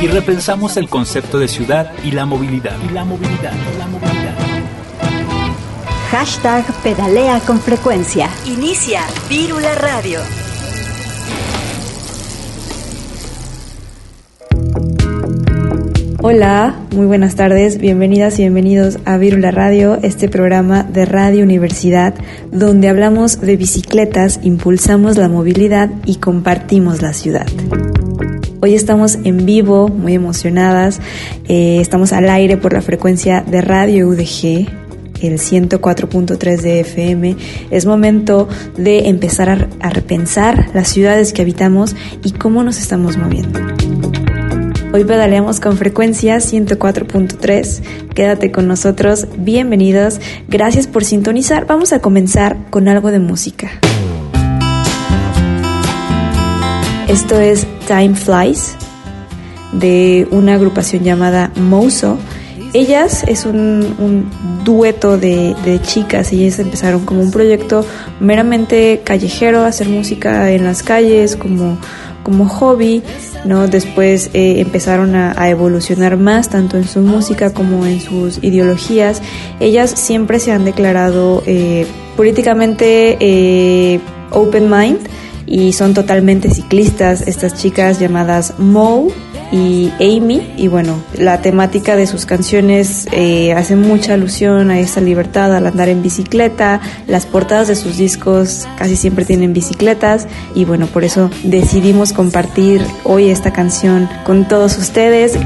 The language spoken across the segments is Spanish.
y repensamos el concepto de ciudad y la movilidad. Y la movilidad, la movilidad. Hashtag pedalea con frecuencia. Inicia Vírula Radio. Hola, muy buenas tardes, bienvenidas y bienvenidos a Virula Radio, este programa de Radio Universidad, donde hablamos de bicicletas, impulsamos la movilidad y compartimos la ciudad. Hoy estamos en vivo, muy emocionadas, eh, estamos al aire por la frecuencia de Radio UDG, el 104.3 de FM, es momento de empezar a, a repensar las ciudades que habitamos y cómo nos estamos moviendo. Hoy pedaleamos con frecuencia 104.3. Quédate con nosotros, bienvenidos, gracias por sintonizar. Vamos a comenzar con algo de música. Esto es Time Flies de una agrupación llamada Mozo. Ellas es un, dueto de, de, chicas, ellas empezaron como un proyecto meramente callejero, hacer música en las calles como, como hobby, ¿no? Después eh, empezaron a, a, evolucionar más, tanto en su música como en sus ideologías. Ellas siempre se han declarado eh, políticamente eh, open mind y son totalmente ciclistas, estas chicas llamadas Mo y Amy. Y bueno, la temática de sus canciones eh, hace mucha alusión a esa libertad al andar en bicicleta. Las portadas de sus discos casi siempre tienen bicicletas. Y bueno, por eso decidimos compartir hoy esta canción con todos ustedes.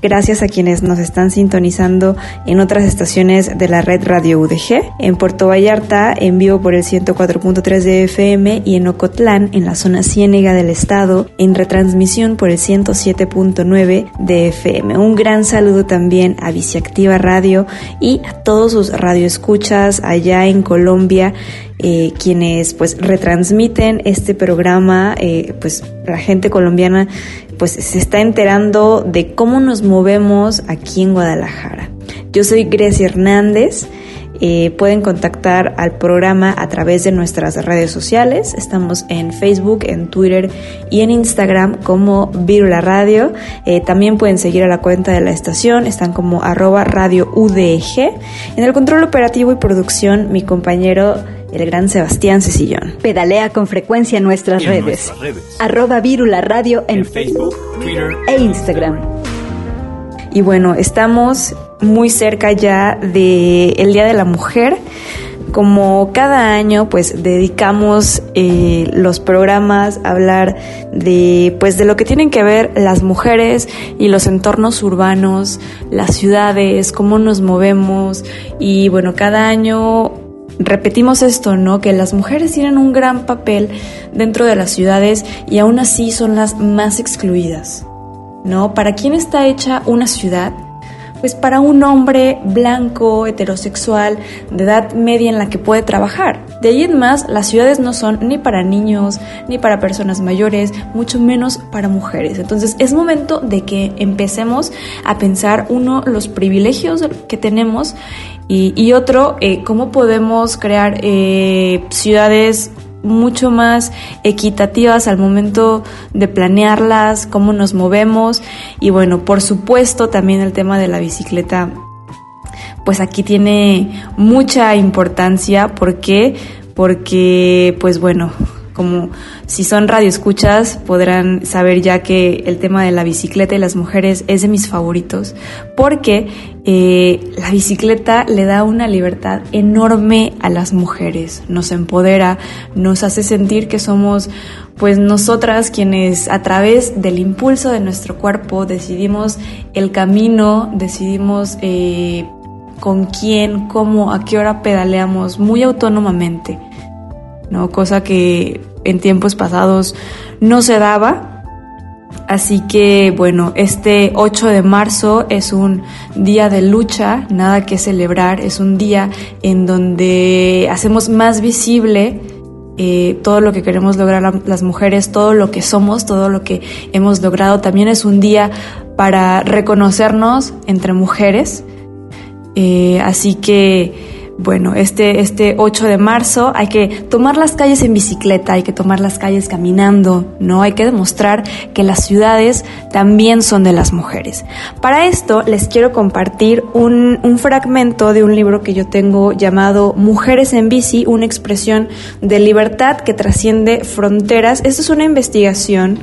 Gracias a quienes nos están sintonizando en otras estaciones de la red Radio UDG, en Puerto Vallarta en vivo por el 104.3 de FM y en Ocotlán en la zona ciénega del estado en retransmisión por el 107.9 de FM. Un gran saludo también a Viciactiva Radio y a todos sus radioescuchas allá en Colombia eh, quienes pues retransmiten este programa, eh, pues la gente colombiana pues se está enterando de cómo nos movemos aquí en Guadalajara. Yo soy Grecia Hernández. Eh, pueden contactar al programa a través de nuestras redes sociales. Estamos en Facebook, en Twitter y en Instagram como Virula Radio. Eh, también pueden seguir a la cuenta de la estación. Están como arroba radio UDG. En el control operativo y producción, mi compañero el gran Sebastián Cecillón. Pedalea con frecuencia en nuestras, En redes. nuestras redes. Arroba Vírula Radio en, En Facebook, Twitter e Instagram. Y bueno, estamos muy cerca ya del el Día de la Mujer. Como cada año, pues dedicamos eh, los programas a hablar de, pues, de lo que tienen que ver las mujeres y los entornos urbanos, las ciudades, cómo nos movemos. Y bueno, cada año repetimos esto, ¿no? Que las mujeres tienen un gran papel dentro de las ciudades y aún así son las más excluidas, ¿no? ¿Para quién está hecha una ciudad? Pues para un hombre blanco, heterosexual, de edad media en la que puede trabajar. De ahí en más, las ciudades no son ni para niños, ni para personas mayores, mucho menos para mujeres. Entonces es momento de que empecemos a pensar, uno, los privilegios que tenemos y, y otro, eh, cómo podemos crear eh, ciudades mucho más equitativas al momento de planearlas, cómo nos movemos y bueno, por supuesto también el tema de la bicicleta pues aquí tiene mucha importancia, ¿por qué? Porque pues bueno, como si son radioescuchas podrán saber ya que el tema de la bicicleta y las mujeres es de mis favoritos porque eh, la bicicleta le da una libertad enorme a las mujeres, nos empodera, nos hace sentir que somos pues nosotras quienes a través del impulso de nuestro cuerpo decidimos el camino, decidimos eh, con quién, cómo, a qué hora pedaleamos muy autónomamente. ¿No? Cosa que en tiempos pasados no se daba. Así que bueno, este 8 de marzo es un día de lucha, nada que celebrar, es un día en donde hacemos más visible eh, todo lo que queremos lograr la- las mujeres, todo lo que somos, todo lo que hemos logrado. También es un día para reconocernos entre mujeres. Eh, así que, bueno, este, este 8 de marzo hay que tomar las calles en bicicleta, hay que tomar las calles caminando, ¿no? Hay que demostrar que las ciudades también son de las mujeres. Para esto les quiero compartir un, un fragmento de un libro que yo tengo llamado Mujeres en bici, una expresión de libertad que trasciende fronteras. Esto es una investigación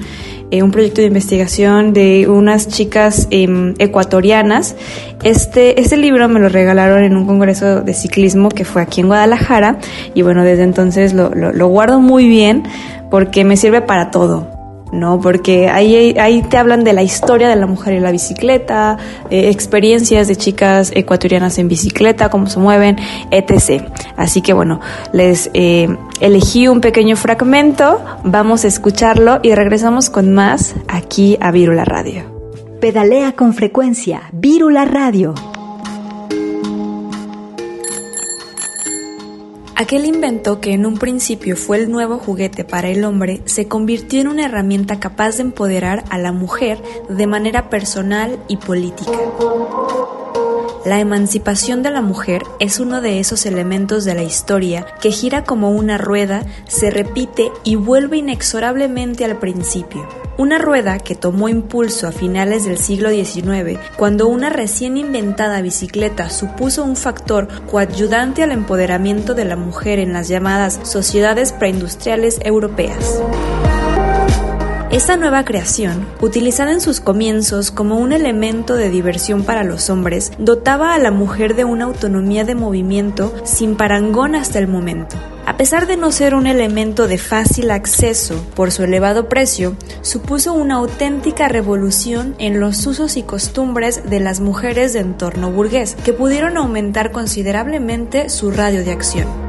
eh, un proyecto de investigación de unas chicas em, ecuatorianas. Este, este libro me lo regalaron en un congreso de ciclismo que fue aquí en Guadalajara y bueno, desde entonces lo, lo- lo guardo muy bien porque me sirve para todo. ¿No? Porque ahí, ahí te hablan de la historia de la mujer y la bicicleta, eh, experiencias de chicas ecuatorianas en bicicleta, cómo se mueven, etc. Así que bueno, les eh, elegí un pequeño fragmento, vamos a escucharlo y regresamos con más aquí a Virula Radio. Pedalea con frecuencia. Vírula Radio. Aquel invento que en un principio fue el nuevo juguete para el hombre se convirtió en una herramienta capaz de empoderar a la mujer de manera personal y política. La emancipación de la mujer es uno de esos elementos de la historia que gira como una rueda, se repite y vuelve inexorablemente al principio. Una rueda que tomó impulso a finales del siglo XIX, cuando una recién inventada bicicleta supuso un factor coadyudante al empoderamiento de la mujer en las llamadas sociedades preindustriales europeas. Esta nueva creación, utilizada en sus comienzos como un elemento de diversión para los hombres, dotaba a la mujer de una autonomía de movimiento sin parangón hasta el momento. A pesar de no ser un elemento de fácil acceso por su elevado precio, supuso una auténtica revolución en los usos y costumbres de las mujeres de entorno burgués, que pudieron aumentar considerablemente su radio de acción.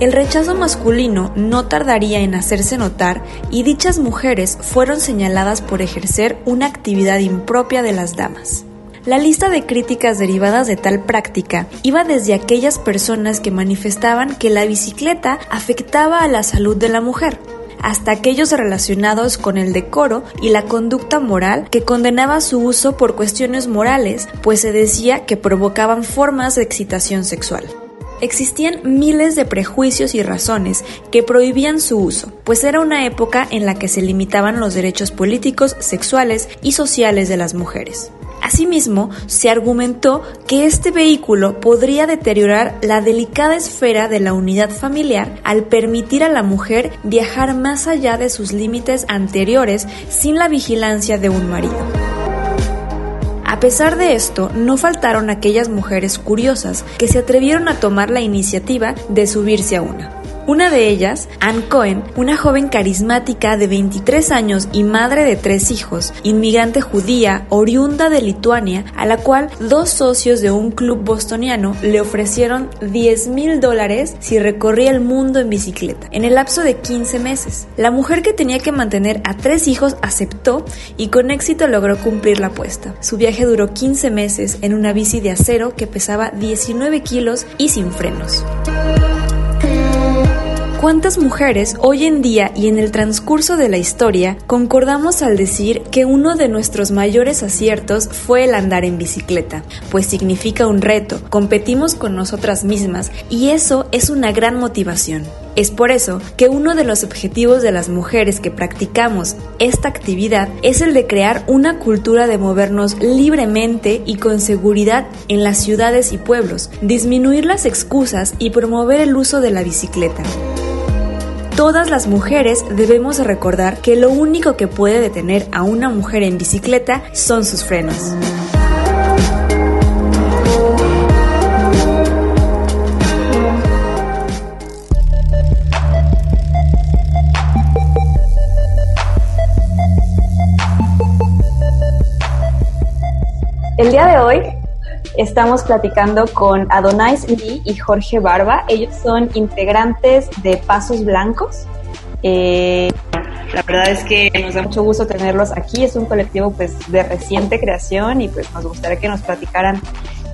El rechazo masculino no tardaría en hacerse notar y dichas mujeres fueron señaladas por ejercer una actividad impropia de las damas. La lista de críticas derivadas de tal práctica iba desde aquellas personas que manifestaban que la bicicleta afectaba a la salud de la mujer, hasta aquellos relacionados con el decoro y la conducta moral que condenaba su uso por cuestiones morales, pues se decía que provocaban formas de excitación sexual. Existían miles de prejuicios y razones que prohibían su uso, pues era una época en la que se limitaban los derechos políticos, sexuales y sociales de las mujeres. Asimismo, se argumentó que este vehículo podría deteriorar la delicada esfera de la unidad familiar al permitir a la mujer viajar más allá de sus límites anteriores sin la vigilancia de un marido. A pesar de esto, no faltaron aquellas mujeres curiosas que se atrevieron a tomar la iniciativa de subirse a una. Una de ellas, Ann Cohen, una joven carismática de 23 años y madre de tres hijos, inmigrante judía oriunda de Lituania, a la cual dos socios de un club bostoniano le ofrecieron 10 mil dólares si recorría el mundo en bicicleta, en el lapso de 15 meses. La mujer que tenía que mantener a tres hijos aceptó y con éxito logró cumplir la apuesta. Su viaje duró 15 meses en una bici de acero que pesaba 19 kilos y sin frenos. ¿Cuántas mujeres hoy en día y en el transcurso de la historia concordamos al decir que uno de nuestros mayores aciertos fue el andar en bicicleta? Pues significa un reto, competimos con nosotras mismas y eso es una gran motivación. Es por eso que uno de los objetivos de las mujeres que practicamos esta actividad es el de crear una cultura de movernos libremente y con seguridad en las ciudades y pueblos, disminuir las excusas y promover el uso de la bicicleta todas las mujeres debemos recordar que lo único que puede detener a una mujer en bicicleta son sus frenos. Estamos platicando con Adonais Lee y Jorge Barba. Ellos son integrantes de Pasos Blancos. Eh, la verdad es que nos da mucho gusto tenerlos aquí. Es un colectivo pues de reciente creación y pues nos gustaría que nos platicaran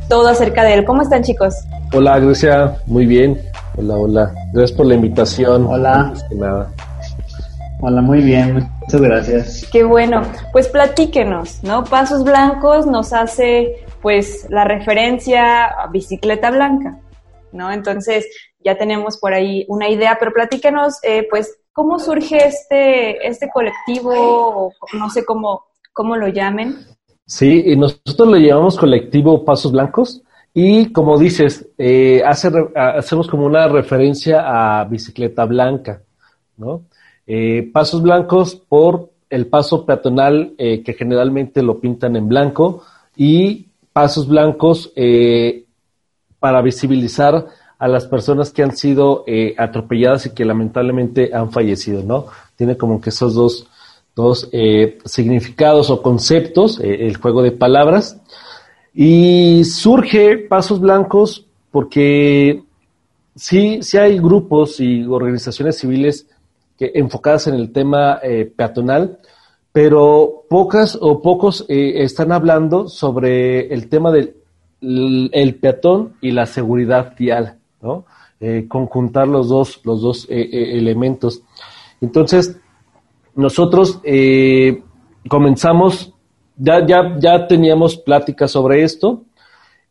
todo acerca de él. ¿Cómo están chicos? Hola Grecia, muy bien. Hola, hola. Gracias por la invitación. Hola. Antes que nada. Hola, muy bien, muchas gracias. Qué bueno. Pues platíquenos, ¿no? Pasos Blancos nos hace pues la referencia a bicicleta blanca, ¿no? Entonces ya tenemos por ahí una idea, pero platíquenos, eh, pues, ¿cómo surge este, este colectivo o no sé cómo, cómo lo llamen? Sí, y nosotros le llamamos colectivo Pasos Blancos y como dices, eh, hace hacemos como una referencia a bicicleta blanca, ¿no? Eh, pasos blancos por el paso peatonal eh, que generalmente lo pintan en blanco y pasos blancos eh, para visibilizar a las personas que han sido eh, atropelladas y que lamentablemente han fallecido, ¿no? Tiene como que esos dos, dos eh, significados o conceptos, el juego de palabras. Y surge Pasos Blancos porque sí, sí hay grupos y organizaciones civiles que, enfocadas en el tema peatonal, pero pocas o pocos eh, están hablando sobre el tema del el peatón y la seguridad vial, ¿no? Eh, conjuntar los dos, los dos eh, elementos. Entonces, nosotros comenzamos, ya, ya, ya teníamos pláticas sobre esto,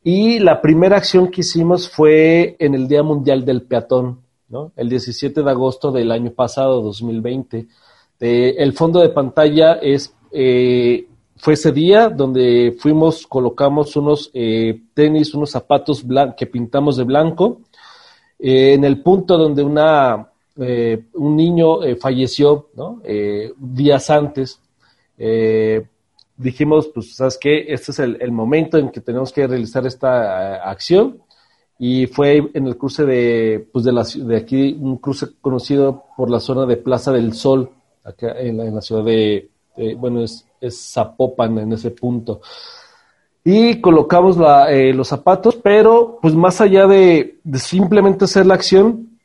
y la primera acción que hicimos fue en el Día Mundial del Peatón, ¿no? El 17 de agosto del año pasado, 2020. Eh, el fondo de pantalla es, eh, fue ese día donde fuimos, colocamos unos eh, tenis, unos zapatos que pintamos de blanco, eh, en el punto donde una un niño falleció ¿no? Días antes, dijimos, pues, ¿sabes qué? Este es el, momento en que tenemos que realizar esta acción. Y fue en el cruce de, pues, de, la, de aquí, un cruce conocido por la zona de Plaza del Sol, acá en la, en la ciudad de, bueno, es, es Zapopan en ese punto. Y colocamos la, eh, los zapatos, pero pues más allá de, simplemente hacer la acción,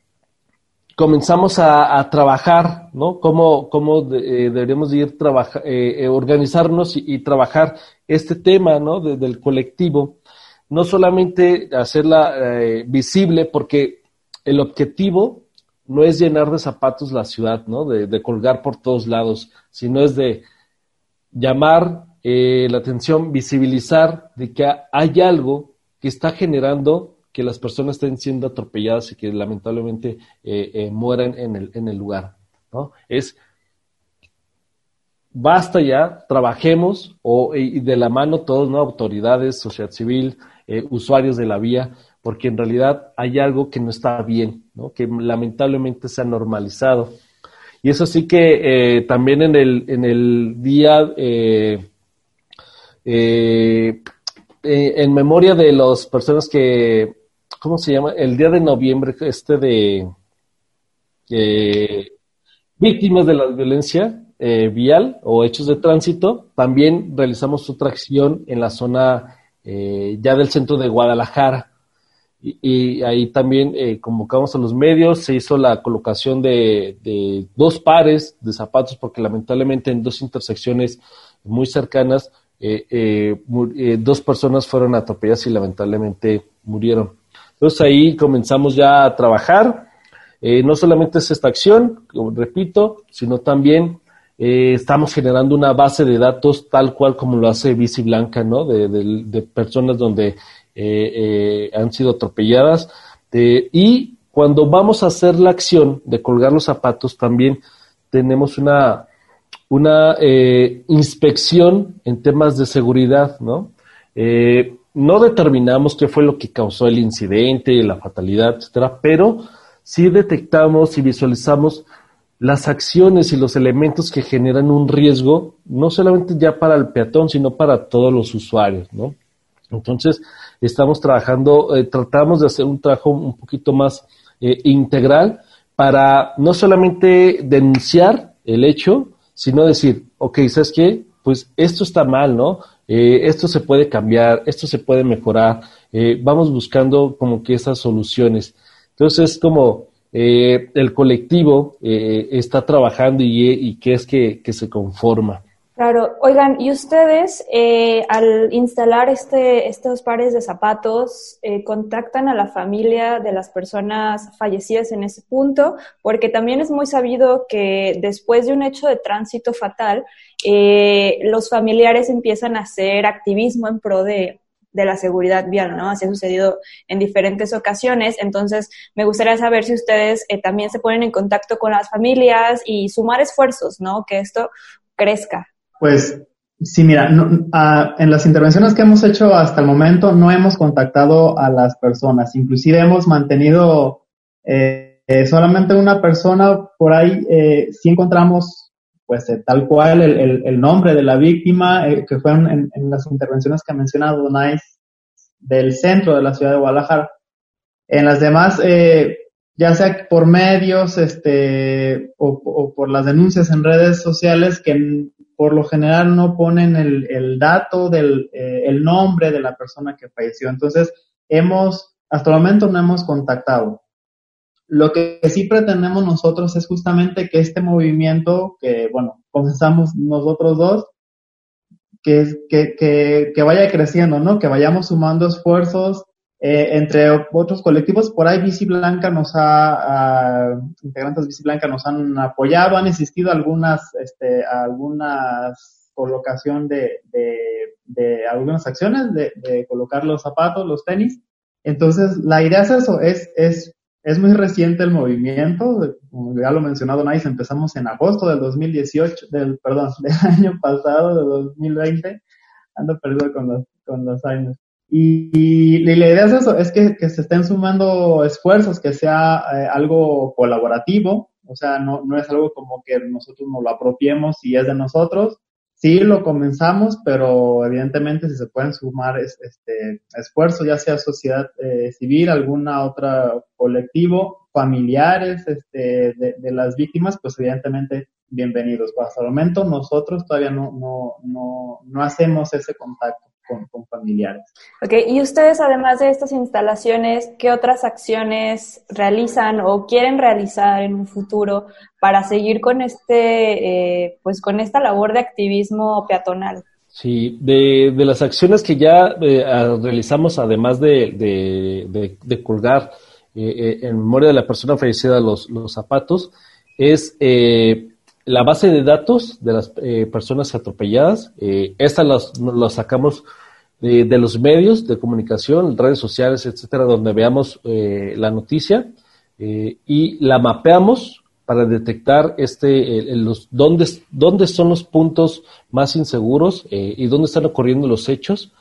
comenzamos a, trabajar, ¿no? Cómo, cómo eh, deberíamos de ir trabaja, eh, eh, organizarnos y, trabajar este tema, ¿no? De- del colectivo. No solamente hacerla eh, visible, porque el objetivo no es llenar de zapatos la ciudad, ¿no? De, de colgar por todos lados, sino es de llamar eh, la atención, visibilizar de que hay algo que está generando que las personas estén siendo atropelladas y que lamentablemente eh, eh, mueran en el, en el lugar. ¿no? Es basta ya, trabajemos o, y de la mano todos, ¿no? autoridades, sociedad civil, usuarios de la vía, porque en realidad hay algo que no está bien, ¿no? que lamentablemente se ha normalizado. Y eso sí que eh, también en el, en el día, eh, eh, en memoria de las personas que, ¿cómo se llama? El día de noviembre, este de víctimas de la violencia vial o hechos de tránsito, también realizamos otra acción en la zona ya del centro de Guadalajara. Y, ahí también eh, convocamos a los medios, se hizo la colocación de, de dos pares de zapatos, porque lamentablemente en dos intersecciones muy cercanas, eh, eh, eh, dos personas fueron atropelladas y lamentablemente murieron. Entonces ahí comenzamos ya a trabajar. Eh, no solamente es esta acción, repito, sino también eh, estamos generando una base de datos tal cual como lo hace Bici Blanca, ¿no? De- de personas donde eh, eh, han sido atropelladas. Eh, y cuando vamos a hacer la acción de colgar los zapatos, también tenemos una, una inspección en temas de seguridad, ¿no? No determinamos qué fue lo que causó el incidente, la fatalidad, etcétera, pero sí detectamos y visualizamos las acciones y los elementos que generan un riesgo, no solamente ya para el peatón, sino para todos los usuarios, ¿no? Entonces, estamos trabajando, eh, tratamos de hacer un trabajo un poquito más eh, integral para no solamente denunciar el hecho, sino decir, ok, ¿sabes qué? Pues esto está mal, ¿no? Eh, esto se puede cambiar, esto se puede mejorar, eh, vamos buscando como que esas soluciones. Entonces, es como eh, el colectivo está trabajando y, y qué es que, que se conforma. Claro, oigan, y ustedes eh, al instalar este, estos pares de zapatos, eh, contactan a la familia de las personas fallecidas en ese punto, porque también es muy sabido que después de un hecho de tránsito fatal, eh, los familiares empiezan a hacer activismo en pro de, de la seguridad vial, ¿no? Así ha sucedido en diferentes ocasiones. Entonces, me gustaría saber si ustedes eh, también se ponen en contacto con las familias y sumar esfuerzos, ¿no? Que esto crezca. Pues sí, mira, ah, en las intervenciones que hemos hecho hasta el momento no hemos contactado a las personas, inclusive hemos mantenido eh, eh, solamente una persona por ahí, eh, sí encontramos pues eh, tal cual el, nombre de la víctima, eh, que fueron en, las intervenciones que ha mencionado Donais del centro de la ciudad de Guadalajara. En las demás, ya sea por medios este, o, por las denuncias en redes sociales que por lo general no ponen el, el dato del eh, el nombre de la persona que falleció. Entonces, hemos, hasta el momento no hemos contactado. Lo que sí pretendemos nosotros es justamente que este movimiento, que bueno, comenzamos nosotros dos, que, que, que, que vaya creciendo, ¿no? Que vayamos sumando esfuerzos eh, entre otros colectivos. Por ahí Bici Blanca nos ha, ah, integrantes de Bici Blanca nos han apoyado, han existido algunas, este, algunas colocación de, de, de algunas acciones de, de colocar los zapatos, los tenis. Entonces, la idea es eso, es, es, es muy reciente el movimiento, como ya lo mencionado Nice, empezamos en agosto del 2018, del, perdón, del año pasado, del 2020, ando perdido con los, con los años. Y, la idea es eso, es que, se estén sumando esfuerzos, que sea eh, algo colaborativo, o sea, no, es algo como que nosotros nos lo apropiemos y es de nosotros. Sí lo comenzamos, pero evidentemente si se pueden sumar es- este, esfuerzos, ya sea sociedad eh, civil, alguna otra colectivo, familiares este, de, las víctimas, pues evidentemente bienvenidos. Pues hasta el momento nosotros todavía no, no, no, no hacemos ese contacto con, con familiares. Ok, y ustedes, además de estas instalaciones, ¿qué otras acciones realizan o quieren realizar en un futuro para seguir con este, eh, pues con esta labor de activismo peatonal? Sí, de, de las acciones que ya eh, a- realizamos, además de, de, de- de colgar eh, eh, en memoria de la persona fallecida los, los zapatos, es eh, la base de datos de las eh, personas atropelladas. Eh, esta las, nos la sacamos de, los medios de comunicación, redes sociales, etcétera, donde veamos eh, la noticia eh, y la mapeamos para detectar este, los, dónde, dónde son los puntos más inseguros eh, y dónde están ocurriendo los hechos.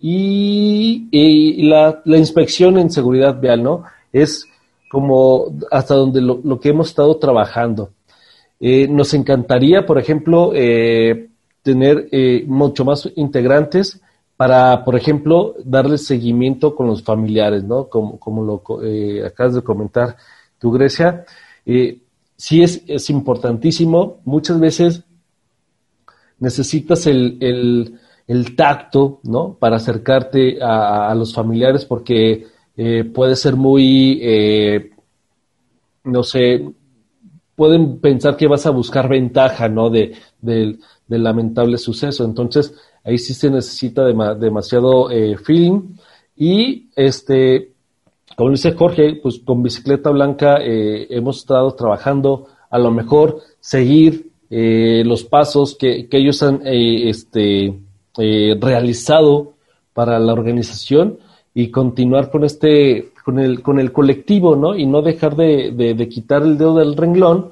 Y, y la, la inspección en seguridad vial, ¿no? Es como hasta donde lo, lo que hemos estado trabajando. Eh, nos encantaría, por ejemplo, tener eh, mucho más integrantes para, por ejemplo, darle seguimiento con los familiares, ¿no? Como, como lo eh, acabas de comentar tú, Grecia. Eh, sí es, es importantísimo. Muchas veces necesitas el, el, el tacto, ¿no? Para acercarte a, a los familiares porque eh, puede ser muy, eh, no sé, pueden pensar que vas a buscar ventaja, ¿no? De, del, del lamentable suceso. Entonces, ahí sí se necesita dema- demasiado eh, feeling. Y este, como dice Jorge, pues con bicicleta blanca eh, hemos estado trabajando a lo mejor seguir eh, los pasos que, que ellos han eh, este, realizado para la organización y continuar con este con el con el colectivo no y no dejar de, de, de quitar el dedo del renglón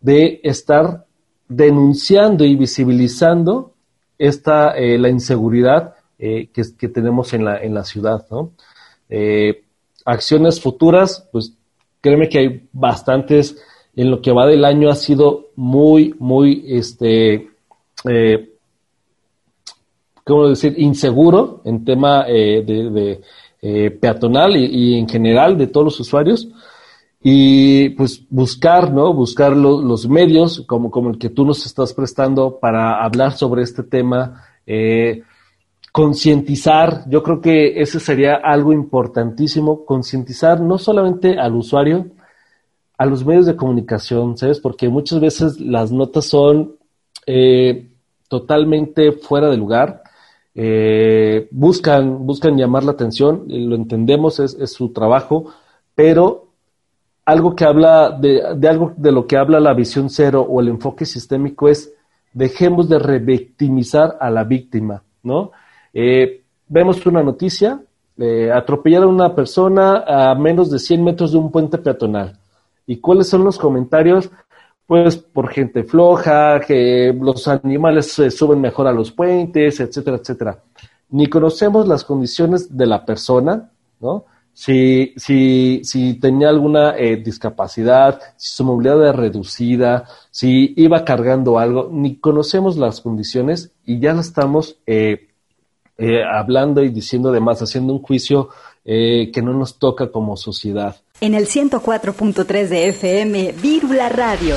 de estar denunciando y visibilizando esta eh, la inseguridad eh, que, que tenemos en la en la ciudad no Eh, acciones futuras pues créeme que hay bastantes. En lo que va del año ha sido muy muy este ¿cómo decir? inseguro en tema de, peatonal y, en general de todos los usuarios y pues buscar, ¿no? Buscar lo, los medios como, como el que tú nos estás prestando para hablar sobre este tema, eh, concientizar, yo creo que ese sería algo importantísimo, concientizar no solamente al usuario, a los medios de comunicación, ¿sabes? Porque muchas veces las notas son eh, totalmente fuera de lugar, eh, buscan, buscan llamar la atención, lo entendemos, es, es, su trabajo, pero algo que habla de, de, algo de lo que habla la visión cero o el enfoque sistémico es dejemos de revictimizar a la víctima, ¿no? Eh, vemos una noticia, eh, atropellaron a una persona a menos de 100 metros de un puente peatonal. ¿Y cuáles son los comentarios? Pues por gente floja, que los animales se suben mejor a los puentes, etcétera, etcétera. Ni conocemos las condiciones de la persona, ¿no? Si, si, si tenía alguna eh, discapacidad, si su movilidad era reducida, si iba cargando algo, ni conocemos las condiciones y ya la estamos eh, eh, hablando y diciendo además, haciendo un juicio eh, que no nos toca como sociedad. En el 104.3 de FM, Vírula Radio.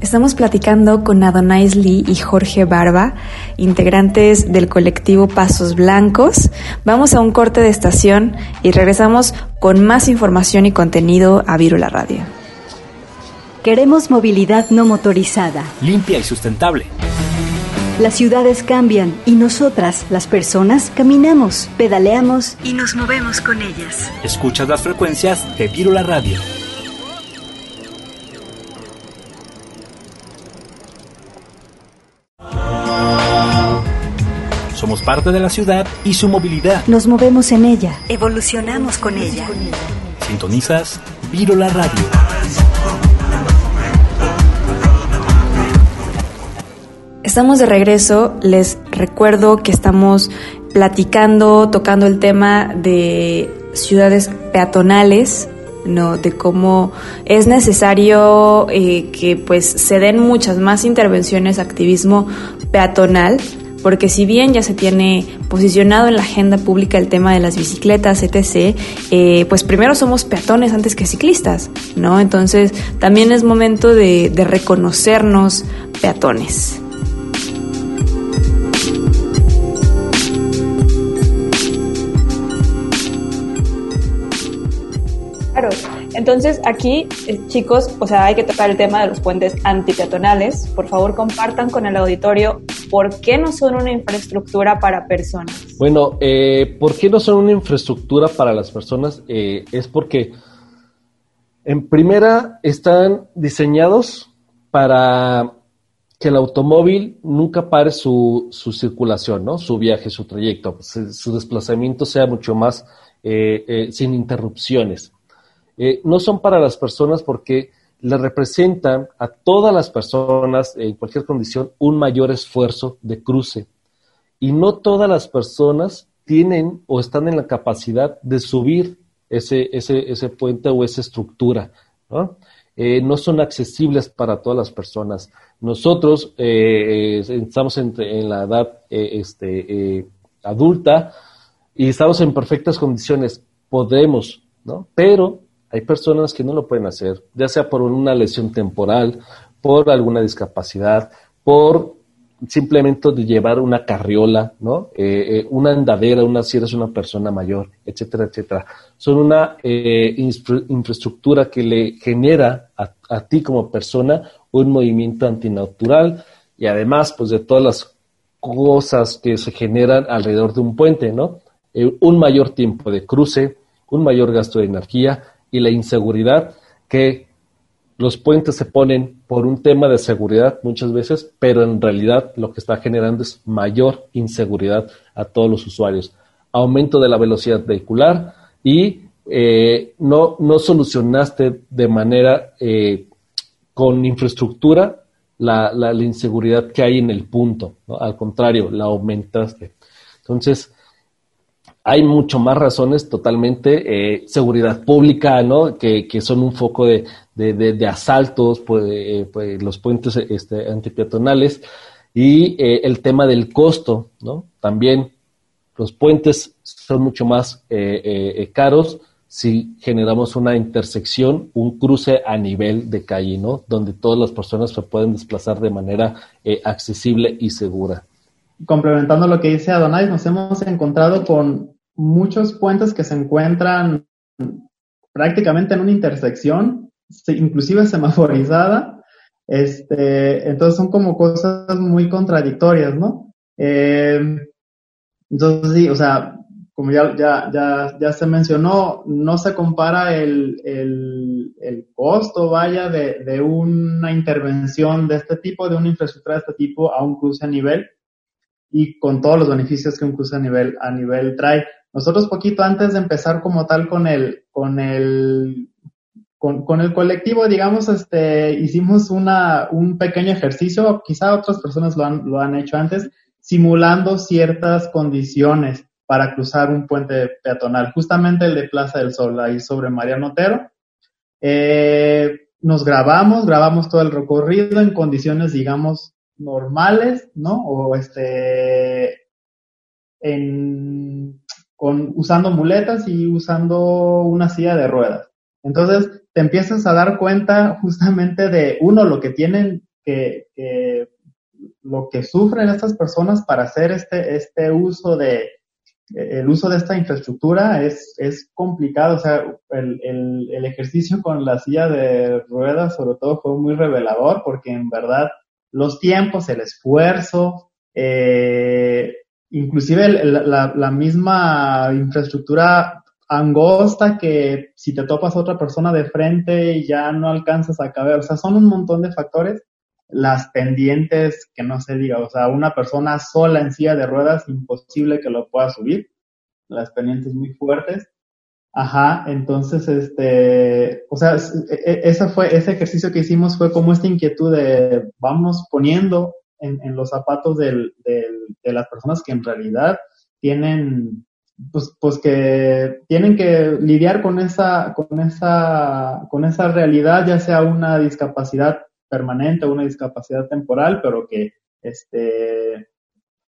Estamos platicando con Adonais Lee y Jorge Barba, integrantes del colectivo Pasos Blancos. Vamos a un corte de estación y regresamos con más información y contenido a Vírula Radio. Queremos movilidad no motorizada. Limpia y sustentable. Las ciudades cambian y nosotras, las personas, caminamos, pedaleamos y nos movemos con ellas. Escuchas las frecuencias de Vírula Radio. Somos parte de la ciudad y su movilidad. Nos movemos en ella. Evolucionamos con ella. Sintonizas Vírula Radio. Estamos de regreso. Les recuerdo que estamos platicando, tocando el tema de ciudades peatonales, ¿no? De cómo es necesario eh, que pues se den muchas más intervenciones, activismo peatonal, porque si bien ya se tiene posicionado en la agenda pública el tema de las bicicletas, etc., eh, pues primero somos peatones antes que ciclistas, ¿no? Entonces también es momento de, de reconocernos peatones. Entonces, aquí, eh, chicos, o sea, hay que tocar el tema de los puentes antipeatonales. Por favor, compartan con el auditorio por qué no son una infraestructura para personas. Bueno, eh, ¿por qué no son una infraestructura para las personas? Eh, es porque, en primera, están diseñados para que el automóvil nunca pare su, su circulación, ¿no? Su viaje, su trayecto, su, su desplazamiento sea mucho más eh, eh, sin interrupciones. Eh, no son para las personas porque le representan a todas las personas en cualquier condición un mayor esfuerzo de cruce. Y no todas las personas tienen o están en la capacidad de subir ese, ese, ese puente o esa estructura. ¿no? Eh, no son accesibles para todas las personas. Nosotros eh, estamos en, en la edad este, adulta y estamos en perfectas condiciones. Podemos, ¿no? Pero hay personas que no lo pueden hacer, ya sea por una lesión temporal, por alguna discapacidad, por simplemente llevar una carriola, ¿no? Eh, eh, una andadera, una si eres una persona mayor, etcétera, etcétera. Son una eh, infra- infraestructura que le genera a, a ti como persona un movimiento antinatural y además, pues, de todas las cosas que se generan alrededor de un puente, ¿no? Eh, un mayor tiempo de cruce, un mayor gasto de energía y la inseguridad que los puentes se ponen por un tema de seguridad muchas veces, pero en realidad lo que está generando es mayor inseguridad a todos los usuarios. Aumento de la velocidad vehicular y eh, no, no solucionaste de manera eh, con infraestructura la, la, la inseguridad que hay en el punto. Al contrario, la aumentaste. Entonces, hay mucho más razones totalmente, eh, seguridad pública, ¿no? Que, que son un foco de, de, de, de asaltos, pues, eh, pues, los puentes este, antipeatonales y eh, el tema del costo, ¿no? También los puentes son mucho más eh, eh, caros si generamos una intersección, un cruce a nivel de calle, ¿no? Donde todas las personas se pueden desplazar de manera eh, accesible y segura. Complementando lo que dice Adonai, nos hemos encontrado con muchos puentes que se encuentran prácticamente en una intersección, inclusive semaforizada. Este, entonces son como cosas muy contradictorias, ¿no? Eh, entonces sí, o sea, como ya, se mencionó, no se compara el, el, el costo, vaya, de, de una intervención de este tipo, de una infraestructura de este tipo a un cruce a nivel y con todos los beneficios que un cruce a nivel, a nivel trae. Nosotros poquito antes de empezar como tal con el, con el, con, el colectivo, digamos, este, hicimos una, un pequeño ejercicio, quizá otras personas lo han, lo han hecho antes, simulando ciertas condiciones para cruzar un puente peatonal, justamente el de Plaza del Sol, ahí sobre Mariano Otero. Eh, nos grabamos, grabamos todo el recorrido en condiciones, digamos, normales, ¿no? O este, en, con, usando muletas y usando una silla de ruedas. Entonces, te empiezas a dar cuenta justamente de, uno, lo que tienen que, que lo que sufren estas personas para hacer este, este uso de, el uso de esta infraestructura es, es complicado, o sea, el, el, el, ejercicio con la silla de ruedas sobre todo fue muy revelador porque en verdad los tiempos, el esfuerzo, eh, inclusive la, la, misma infraestructura angosta que si te topas a otra persona de frente ya no alcanzas a caber, o sea, son un montón de factores las pendientes, que no se diga, o sea, una persona sola en silla de ruedas, imposible que lo pueda subir, las pendientes muy fuertes. Ajá, entonces, este, o sea, ese fue, ese ejercicio que hicimos fue como esta inquietud de vamos poniendo en, los zapatos del, de las personas que en realidad tienen pues, pues que tienen que lidiar con esa, con esa, con esa realidad, ya sea una discapacidad permanente o una discapacidad temporal, pero que este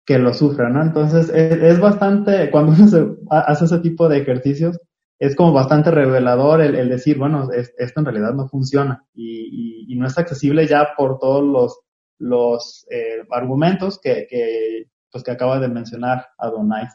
que lo sufran, ¿no? Entonces es, bastante, cuando uno se hace ese tipo de ejercicios, es como bastante revelador el, decir, bueno, esto en realidad no funciona y, y, no es accesible ya por todos los, los eh, argumentos que, que, pues, que acaba de mencionar Adonai.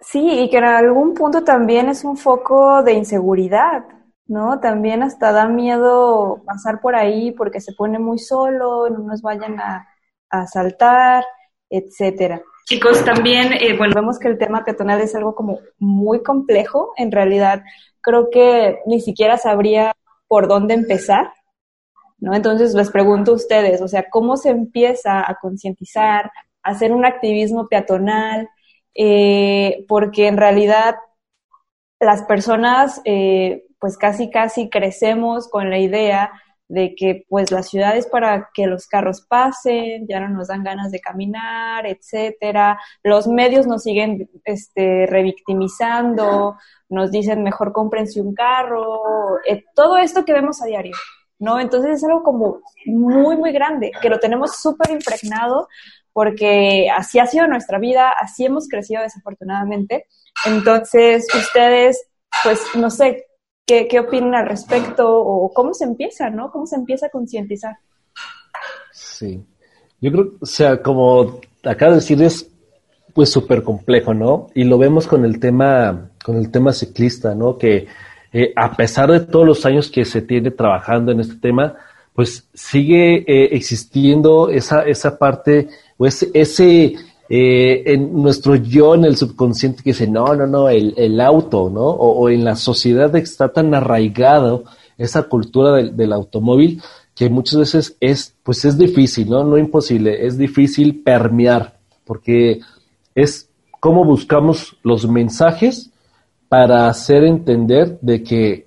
Sí, y que en algún punto también es un foco de inseguridad, ¿no? También hasta da miedo pasar por ahí porque se pone muy solo, no nos vayan a, asaltar, etcétera. Chicos, también, eh, bueno, vemos que el tema peatonal es algo como muy complejo. En realidad, creo que ni siquiera sabría por dónde empezar, ¿no? Entonces les pregunto a ustedes, o sea, ¿cómo se empieza a concientizar, a hacer un activismo peatonal? eh, porque en realidad las personas eh, pues casi casi crecemos con la idea de que pues la ciudad es para que los carros pasen, ya no nos dan ganas de caminar, etcétera. Los medios nos siguen este, revictimizando, nos dicen mejor cómprense un carro, eh, todo esto que vemos a diario. ¿No? Entonces es algo como muy, muy grande, que lo tenemos súper impregnado porque así ha sido nuestra vida, así hemos crecido desafortunadamente. Entonces, ustedes, pues, no sé, ¿qué, qué opinan al respecto o cómo se empieza, ¿no? ¿Cómo se empieza a concientizar? Sí, yo creo, o sea, como acaba de decir, es pues súper complejo, ¿no? Y lo vemos con el tema, con el tema ciclista, ¿no? Que eh, a pesar de todos los años que se tiene trabajando en este tema, pues sigue eh, existiendo esa, esa parte pues ese, eh, en nuestro yo, en el subconsciente, que dice, no, no, no, el, el auto, ¿no? O, en la sociedad está tan arraigado esa cultura del, del, automóvil que muchas veces es, pues es difícil, ¿no? No imposible, es difícil permear, porque es cómo buscamos los mensajes para hacer entender de que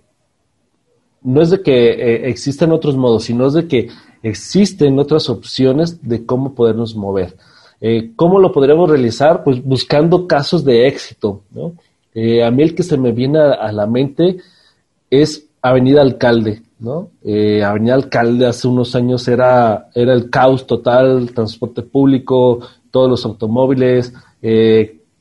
no es de que eh, existen otros modos, sino es de que existen otras opciones de cómo podernos mover. Eh, ¿Cómo lo podríamos realizar? Pues buscando casos de éxito. ¿no? Eh, a mí el que se me viene a, la mente es Avenida Alcalde. ¿no? Eh, Avenida Alcalde hace unos años era, era el caos total, transporte público, todos los automóviles,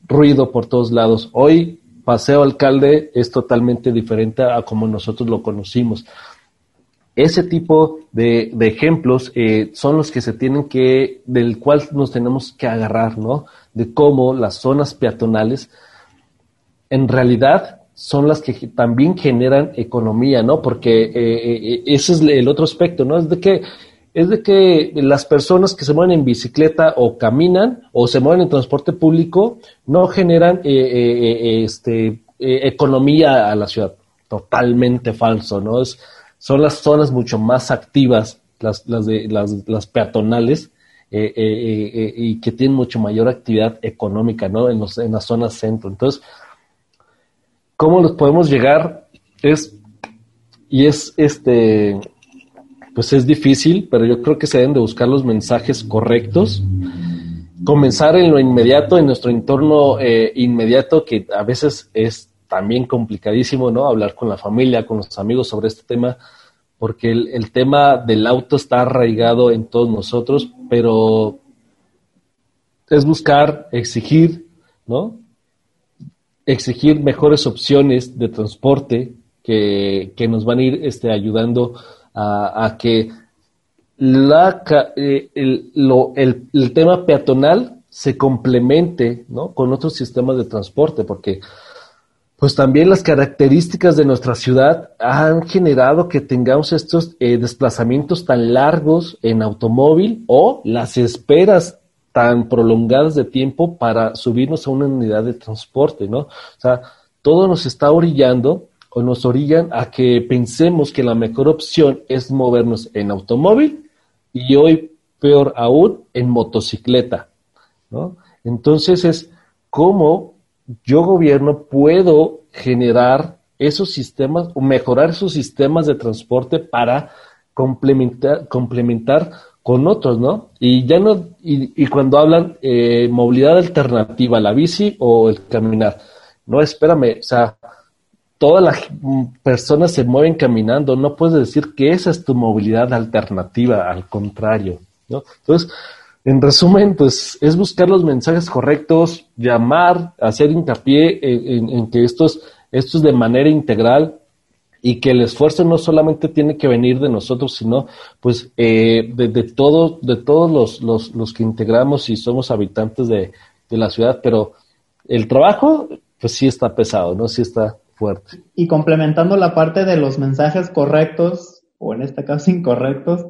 ruido por todos lados. Hoy Paseo Alcalde es totalmente diferente a como nosotros lo conocimos. Ese tipo de, ejemplos eh, son los que se tienen que, del cual nos tenemos que agarrar, ¿no? De cómo las zonas peatonales en realidad son las que también generan economía, ¿no? Porque eh, eh, ese es el otro aspecto, ¿no? Es de que es de que las personas que se mueven en bicicleta o caminan o se mueven en transporte público no generan este, economía a la ciudad. Totalmente falso, ¿no? Es, son las zonas mucho más activas, las, las, de, las, las peatonales, eh, eh, eh, y que tienen mucho mayor actividad económica, ¿no? En, los, en la zona centro. Entonces, ¿cómo los podemos llegar? Es, y es, este, pues es difícil, pero yo creo que se deben de buscar los mensajes correctos. Comenzar en lo inmediato, en nuestro entorno inmediato, que a veces es también complicadísimo, ¿no? Hablar con la familia, con los amigos sobre este tema, porque el, tema del auto está arraigado en todos nosotros, pero es buscar, exigir, ¿no? Exigir mejores opciones de transporte que, nos van a ir este, ayudando a, que la, eh, el, lo, el, el, tema peatonal se complemente ¿no? con otros sistemas de transporte, porque pues también las características de nuestra ciudad han generado que tengamos estos eh, desplazamientos tan largos en automóvil o las esperas tan prolongadas de tiempo para subirnos a una unidad de transporte, ¿no? O sea, todo nos está orillando o nos orillan a que pensemos que la mejor opción es movernos en automóvil y hoy, peor aún, en motocicleta, ¿no? Entonces es cómo yo gobierno puedo generar esos sistemas o mejorar esos sistemas de transporte para complementar, complementar con otros, ¿no? Y ya no, y, y cuando hablan eh, movilidad alternativa, la bici o el caminar, no, espérame, o sea, todas las personas se mueven caminando, no puedes decir que esa es tu movilidad alternativa, al contrario, ¿no? Entonces, en resumen, pues es buscar los mensajes correctos, llamar, hacer hincapié en, en, en que esto es, esto es de manera integral, y que el esfuerzo no solamente tiene que venir de nosotros, sino pues eh, de, de, todo, de todos los, los, los, que integramos y somos habitantes de, de, la ciudad, pero el trabajo pues sí está pesado, ¿no? Sí está fuerte. Y complementando la parte de los mensajes correctos, o en este caso incorrectos,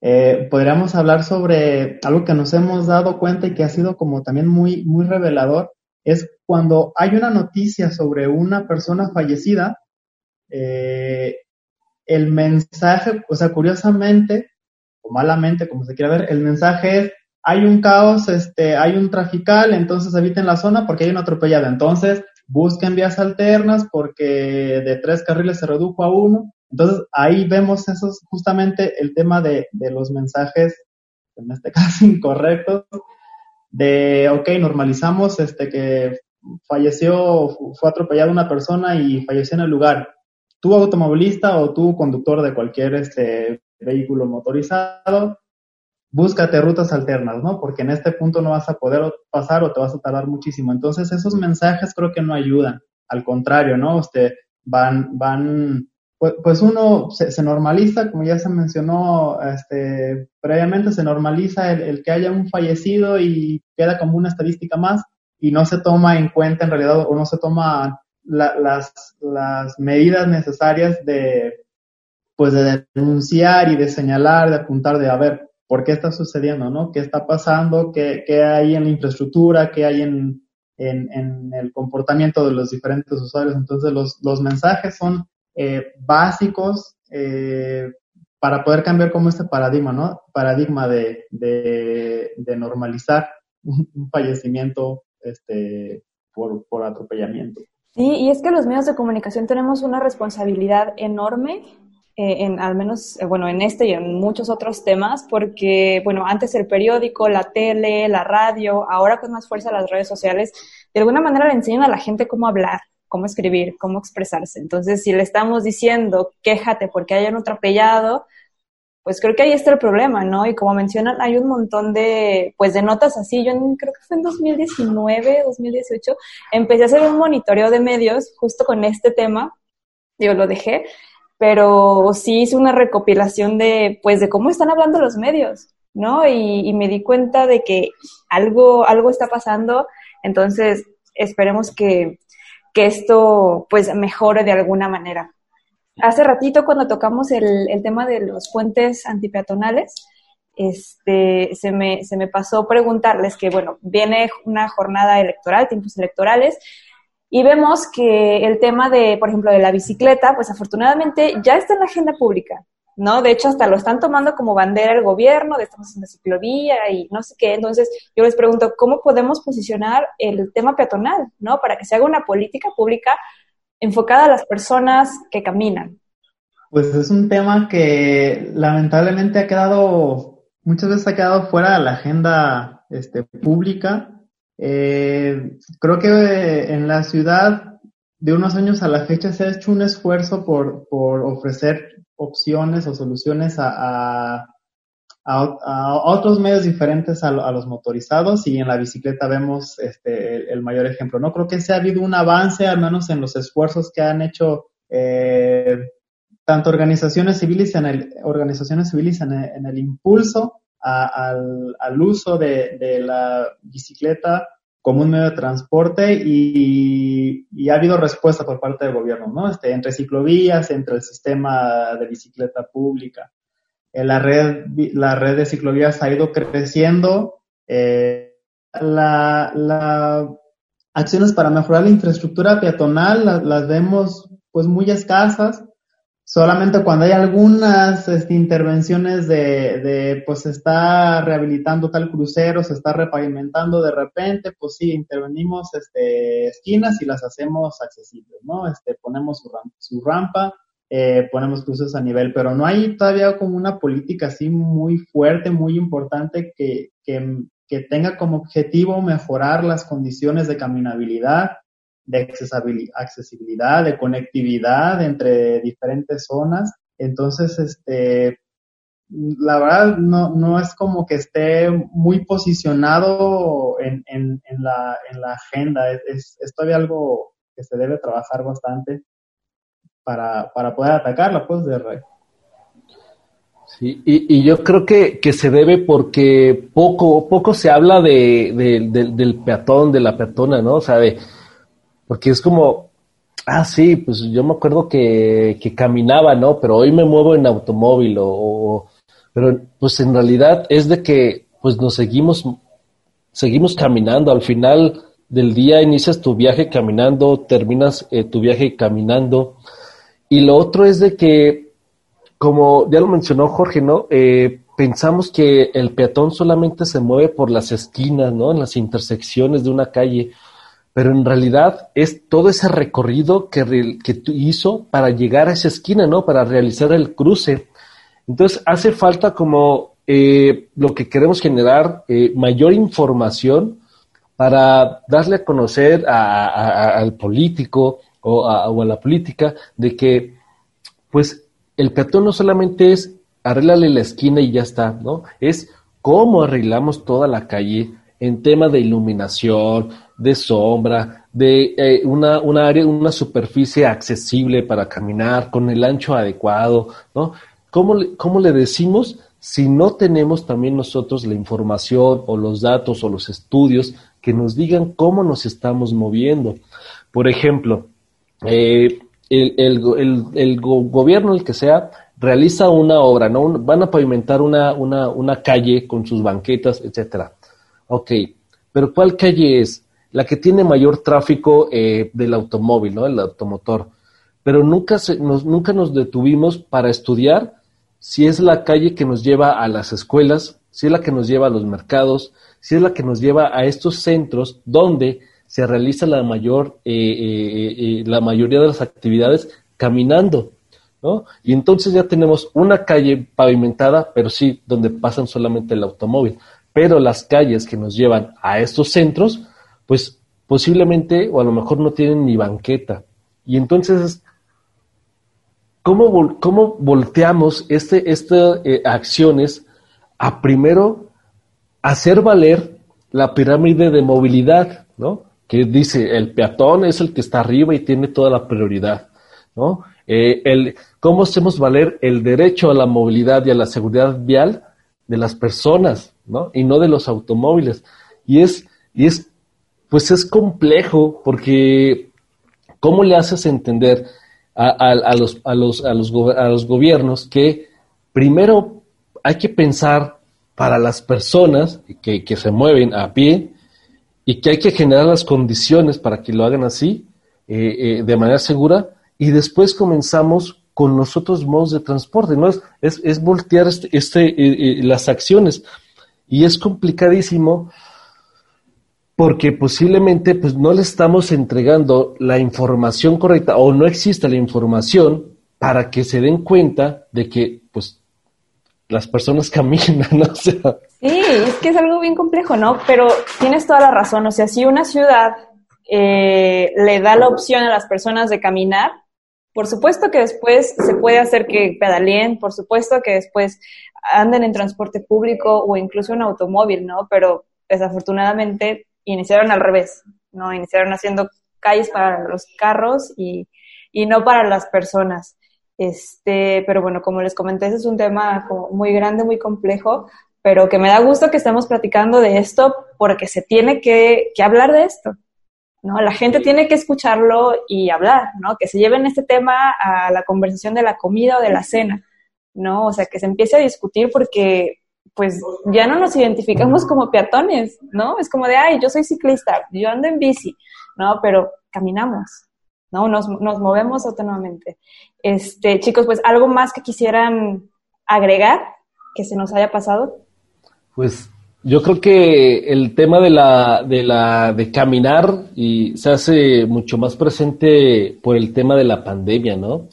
eh, podríamos hablar sobre algo que nos hemos dado cuenta y que ha sido como también muy, muy revelador, es cuando hay una noticia sobre una persona fallecida, eh, el mensaje, o sea, curiosamente, o malamente, como se quiera ver, el mensaje es, hay un caos, este, hay un trafical, entonces eviten la zona porque hay una atropellada. Entonces, busquen vías alternas porque de tres carriles se redujo a uno. Entonces, ahí vemos eso, justamente el tema de, los mensajes, en este caso incorrectos, de, ok, normalizamos este que falleció, fue atropellada una persona y falleció en el lugar tú automovilista o tú conductor de cualquier este, vehículo motorizado, búscate rutas alternas, ¿no? Porque en este punto no vas a poder pasar o te vas a tardar muchísimo. Entonces esos mensajes creo que no ayudan, al contrario, ¿no? Usted van, van, pues, pues uno se, normaliza, como ya se mencionó este, previamente, se normaliza el, que haya un fallecido y queda como una estadística más y no se toma en cuenta en realidad o no se toma la, las, las medidas necesarias de, pues de denunciar y de señalar, de apuntar, de a ver, ¿por qué está sucediendo, no? ¿Qué está pasando? ¿Qué, hay en la infraestructura? ¿Qué hay en, el comportamiento de los diferentes usuarios? Entonces, los, mensajes son eh, básicos eh, para poder cambiar como este paradigma, ¿no? Paradigma de, normalizar un, un fallecimiento este, por, por atropellamiento. Sí, y es que los medios de comunicación tenemos una responsabilidad enorme eh, en al menos, eh, bueno, en este y en muchos otros temas, porque, bueno, antes el periódico, la tele, la radio, ahora con más fuerza las redes sociales, de alguna manera le enseñan a la gente cómo hablar, cómo escribir, cómo expresarse. Entonces, si le estamos diciendo, quéjate porque hayan atropellado, pues creo que ahí está el problema, ¿no? Y como mencionan, hay un montón de, pues de notas así. Yo creo que fue en 2019, 2018, empecé a hacer un monitoreo de medios justo con este tema. Yo lo dejé, pero sí hice una recopilación de, pues, de cómo están hablando los medios, ¿no? Y, y me di cuenta de que algo, algo está pasando. Entonces, esperemos que, que esto, pues, mejore de alguna manera. Hace ratito cuando tocamos el, el tema de los puentes antipeatonales, este, se, me, se me pasó preguntarles que, bueno, viene una jornada electoral, tiempos electorales, y vemos que el tema de, por ejemplo, de la bicicleta, pues afortunadamente ya está en la agenda pública, ¿no? De hecho, hasta lo están tomando como bandera el gobierno, de estamos en la ciclovía y no sé qué. Entonces, yo les pregunto, ¿cómo podemos posicionar el tema peatonal, ¿no? Para que se haga una política pública enfocada a las personas que caminan? Pues es un tema que lamentablemente ha quedado, muchas veces ha quedado fuera de la agenda este, pública. Eh, creo que en la ciudad, de unos años a la fecha, se ha hecho un esfuerzo por, por ofrecer opciones o soluciones a, a, a, otros medios diferentes a, los motorizados y en la bicicleta vemos este, el, el, mayor ejemplo. No creo que se ha habido un avance, al menos en los esfuerzos que han hecho eh, tanto organizaciones civiles en el, organizaciones civiles en el, en el impulso al, al, uso de, de, la bicicleta como un medio de transporte y, y, ha habido respuesta por parte del gobierno, ¿no? Este, entre ciclovías, entre el sistema de bicicleta pública. Eh, la, red, la red de ciclovías ha ido creciendo. Eh, la, la, acciones para mejorar la infraestructura peatonal las, las vemos pues muy escasas solamente cuando hay algunas este, intervenciones de, de, pues se está rehabilitando tal crucero, se está repavimentando de repente, pues sí, intervenimos este, esquinas y las hacemos accesibles, ¿no? Este, ponemos su rampa, su rampa eh, ponemos cruces a nivel, pero no hay todavía como una política así muy fuerte, muy importante que, que, que tenga como objetivo mejorar las condiciones de caminabilidad, de accesibilidad, de conectividad entre diferentes zonas. Entonces, este, la verdad no, no es como que esté muy posicionado en, en, la, en la agenda. Es, es, todavía algo que se debe trabajar bastante para, para poder atacarla, pues, de rey. Sí, y, y, yo creo que, que, se debe porque poco, poco se habla de, de, de, del peatón, de la peatona, ¿no? O sea, de, porque es como, ah, sí, pues yo me acuerdo que, que caminaba, ¿no? Pero hoy me muevo en automóvil o, pero pues en realidad es de que pues nos seguimos, seguimos caminando. Al final del día inicias tu viaje caminando, terminas eh, tu viaje caminando. Y lo otro es de que, como ya lo mencionó Jorge, ¿no? Eh, pensamos que el peatón solamente se mueve por las esquinas, ¿no? En las intersecciones de una calle pero en realidad es todo ese recorrido que, hizo para llegar a esa esquina, ¿no? Para realizar el cruce. Entonces hace falta como eh, lo que queremos generar, eh, mayor información para darle a conocer al político o a, o a, la política de que, pues, el peatón no solamente es arréglale la esquina y ya está, ¿no? Es cómo arreglamos toda la calle en tema de iluminación, de sombra, de eh, una, una, área, una superficie accesible para caminar con el ancho adecuado, ¿no? ¿Cómo le, ¿Cómo le decimos si no tenemos también nosotros la información o los datos o los estudios que nos digan cómo nos estamos moviendo? Por ejemplo, eh, el, el, el, gobierno, el que sea, realiza una obra, ¿no? Van a pavimentar una, una, una calle con sus banquetas, etcétera. Ok, pero ¿cuál calle es? La que tiene mayor tráfico eh, del automóvil, ¿no? El automotor. Pero nunca, se, nos, nunca nos detuvimos para estudiar si es la calle que nos lleva a las escuelas, si es la que nos lleva a los mercados, si es la que nos lleva a estos centros donde se realiza la mayor, eh, eh, la mayoría de las actividades caminando, ¿no? Y entonces ya tenemos una calle pavimentada, pero sí, donde pasan solamente el automóvil. Pero las calles que nos llevan a estos centros, pues posiblemente o a lo mejor no tienen ni banqueta. Y entonces, ¿cómo, cómo volteamos este, estas eh, acciones a primero hacer valer la pirámide de movilidad, ¿no? Que dice, el peatón es el que está arriba y tiene toda la prioridad, ¿no? Eh, el, ¿Cómo hacemos valer el derecho a la movilidad y a la seguridad vial de las personas, ¿no? Y no de los automóviles. Y es, y es pues es complejo porque ¿cómo le haces entender a, los, a, los, a, los, los gobiernos que primero hay que pensar para las personas que, que se mueven a pie y que hay que generar las condiciones para que lo hagan así, eh, eh, de manera segura, y después comenzamos con los otros modos de transporte, ¿no? Es, es, es voltear este, este eh, las acciones. Y es complicadísimo porque posiblemente pues no le estamos entregando la información correcta o no existe la información para que se den cuenta de que pues las personas caminan, ¿no? sí, es que es algo bien complejo, ¿no? Pero tienes toda la razón, o sea, si una ciudad eh, le da la opción a las personas de caminar, por supuesto que después se puede hacer que pedaleen, por supuesto que después anden en transporte público o incluso en automóvil, ¿no? Pero desafortunadamente iniciaron al revés, ¿no? Iniciaron haciendo calles para los carros y, y no para las personas. Este, pero bueno, como les comenté, ese es un tema como muy grande, muy complejo, pero que me da gusto que estemos platicando de esto porque se tiene que, que hablar de esto, ¿no? La gente tiene que escucharlo y hablar, ¿no? Que se lleven este tema a la conversación de la comida o de la cena, ¿no? O sea, que se empiece a discutir porque pues ya no nos identificamos como peatones, ¿no? Es como de, ay, yo soy ciclista, yo ando en bici, ¿no? Pero caminamos, ¿no? Nos, nos movemos autónomamente. Este, chicos, pues algo más que quisieran agregar que se nos haya pasado. Pues yo creo que el tema de la, de la, de caminar y se hace mucho más presente por el tema de la pandemia, ¿no?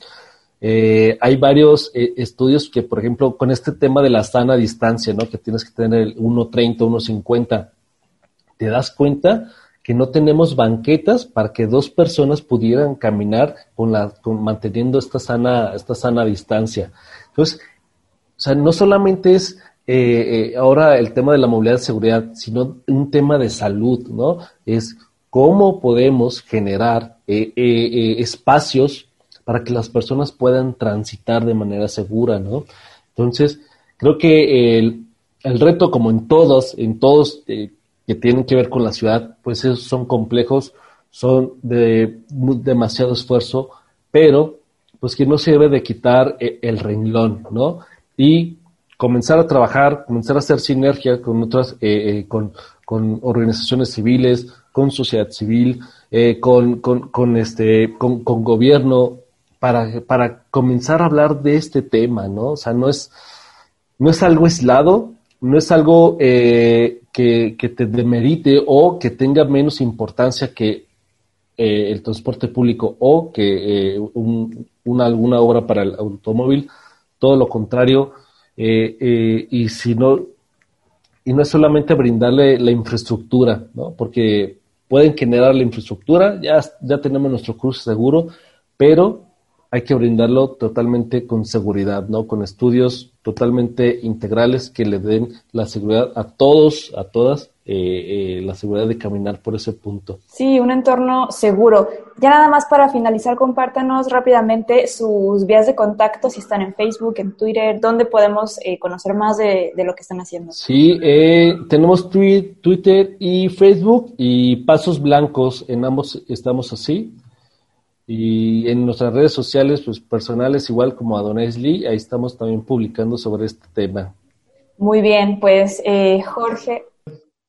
Eh, hay varios eh, estudios que, por ejemplo, con este tema de la sana distancia, ¿no? Que tienes que tener el 1.30, 1.50, te das cuenta que no tenemos banquetas para que dos personas pudieran caminar con la, manteniendo esta sana, esta sana distancia. Entonces, o sea, no solamente es eh, ahora el tema de la movilidad y seguridad, sino un tema de salud, ¿no? Es cómo podemos generar espacios para que las personas puedan transitar de manera segura, ¿no? Entonces, creo que el, el reto, como en todos, en todos eh, que tienen que ver con la ciudad, pues esos son complejos, son de demasiado esfuerzo, pero pues que no se debe de quitar eh, el renglón, ¿no? Y comenzar a trabajar, comenzar a hacer sinergia con otras, eh, eh, con, con organizaciones civiles, con sociedad civil, con, con, con este, con, con gobierno, para, para comenzar a hablar de este tema, ¿no? O sea, no es, no es algo aislado, no es algo eh, que, que te demerite o que tenga menos importancia que eh, el transporte público o que eh, un- una, alguna obra para el automóvil, todo lo contrario, y si no, y no es solamente brindarle la infraestructura, ¿no? Porque pueden generar la infraestructura, ya, ya tenemos nuestro curso seguro, pero hay que brindarlo totalmente con seguridad, ¿no? Con estudios totalmente integrales que le den la seguridad a todos, a todas, eh, eh, la seguridad de caminar por ese punto. Sí, un entorno seguro. Ya nada más para finalizar, compártanos rápidamente sus vías de contacto, si están en Facebook, en Twitter, dónde podemos eh, conocer más de, de lo que están haciendo. Sí, eh, tenemos twi- Twitter y Facebook y Pasos Blancos, en ambos estamos así. Y en nuestras redes sociales, pues personales, igual como Adonis Lee, ahí estamos también publicando sobre este tema. Muy bien, pues eh, Jorge,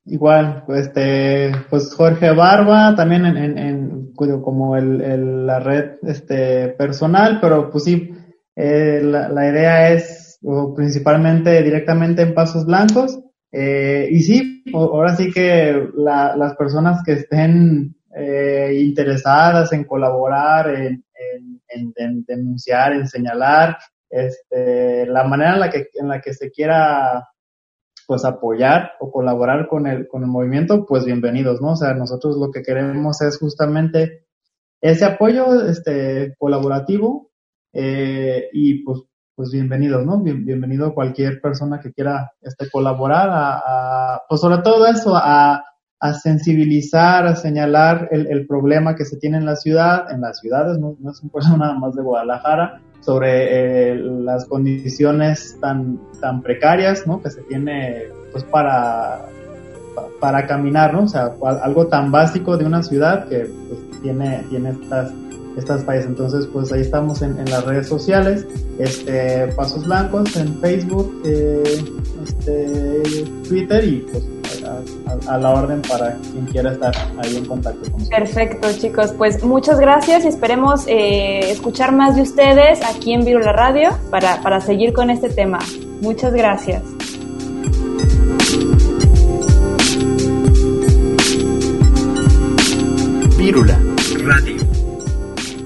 Igual, pues, este, pues Jorge Barba, también en, en, en- como el, el- la red este, personal, pero pues sí, eh, la, la idea es o principalmente directamente en Pasos Blancos. eh, y sí, o- ahora sí que la- las personas que estén eh, interesadas en colaborar, en, en- en- en denunciar, en señalar, este, la manera en la que, en la que se quiera pues apoyar o colaborar con el, con el movimiento, pues bienvenidos, ¿no? O sea, nosotros lo que queremos es justamente ese apoyo este, colaborativo eh, y pues, pues bienvenidos, ¿no? Bien- bienvenido cualquier persona que quiera este, colaborar a, a- pues sobre todo eso, a, a sensibilizar, a señalar el, el problema que se tiene en la ciudad, en las ciudades, no, es un problema nada más de Guadalajara, sobre eh, las condiciones tan, tan precarias, ¿no? Que se tiene, pues, para, pa- para caminar, ¿no? O sea, al- algo tan básico de una ciudad que, pues, tiene, tiene estas, estas fallas. Entonces, pues, ahí estamos en, en las redes sociales, este, Pasos Blancos, en Facebook, eh, este, Twitter y, pues, a, la orden para quien quiera estar ahí en contacto con nosotros. Perfecto, chicos. Pues muchas gracias y esperemos eh, escuchar más de ustedes aquí en Virula Radio para, para seguir con este tema. Muchas gracias. Radio.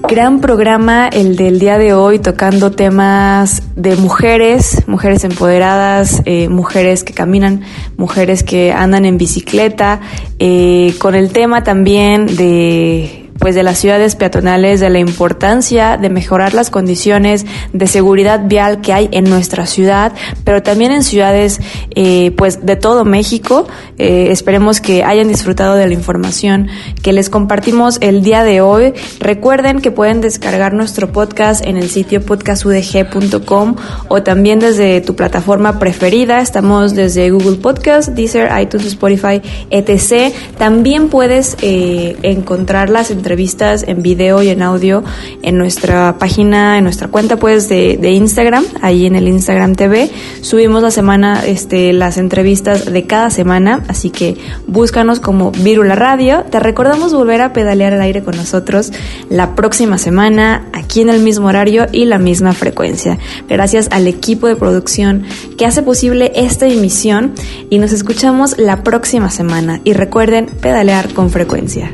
Gran programa el del día de hoy tocando temas de mujeres, mujeres empoderadas, eh, mujeres que caminan, mujeres que andan en bicicleta, eh, con el tema también de pues de las ciudades peatonales, de la importancia de mejorar las condiciones de seguridad vial que hay en nuestra ciudad, pero también en ciudades eh, pues de todo México. Eh, esperemos que hayan disfrutado de la información que les compartimos el día de hoy. Recuerden que pueden descargar nuestro podcast en el sitio podcastudg.com o también desde tu plataforma preferida. Estamos desde Google Podcast, Deezer, iTunes, Spotify, etc. También puedes eh, encontrar las entrevistas en video y en audio en nuestra página, en nuestra cuenta pues de, de Instagram, ahí en el Instagram TV. Subimos la semana este, las entrevistas de cada semana, así que búscanos como Virula Radio. Te recordamos volver a pedalear al aire con nosotros la próxima semana, aquí en el mismo horario y la misma frecuencia. Gracias al equipo de producción que hace posible esta emisión y nos escuchamos la próxima semana. Y recuerden pedalear con frecuencia.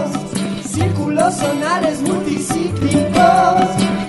los sonares multicíclicos.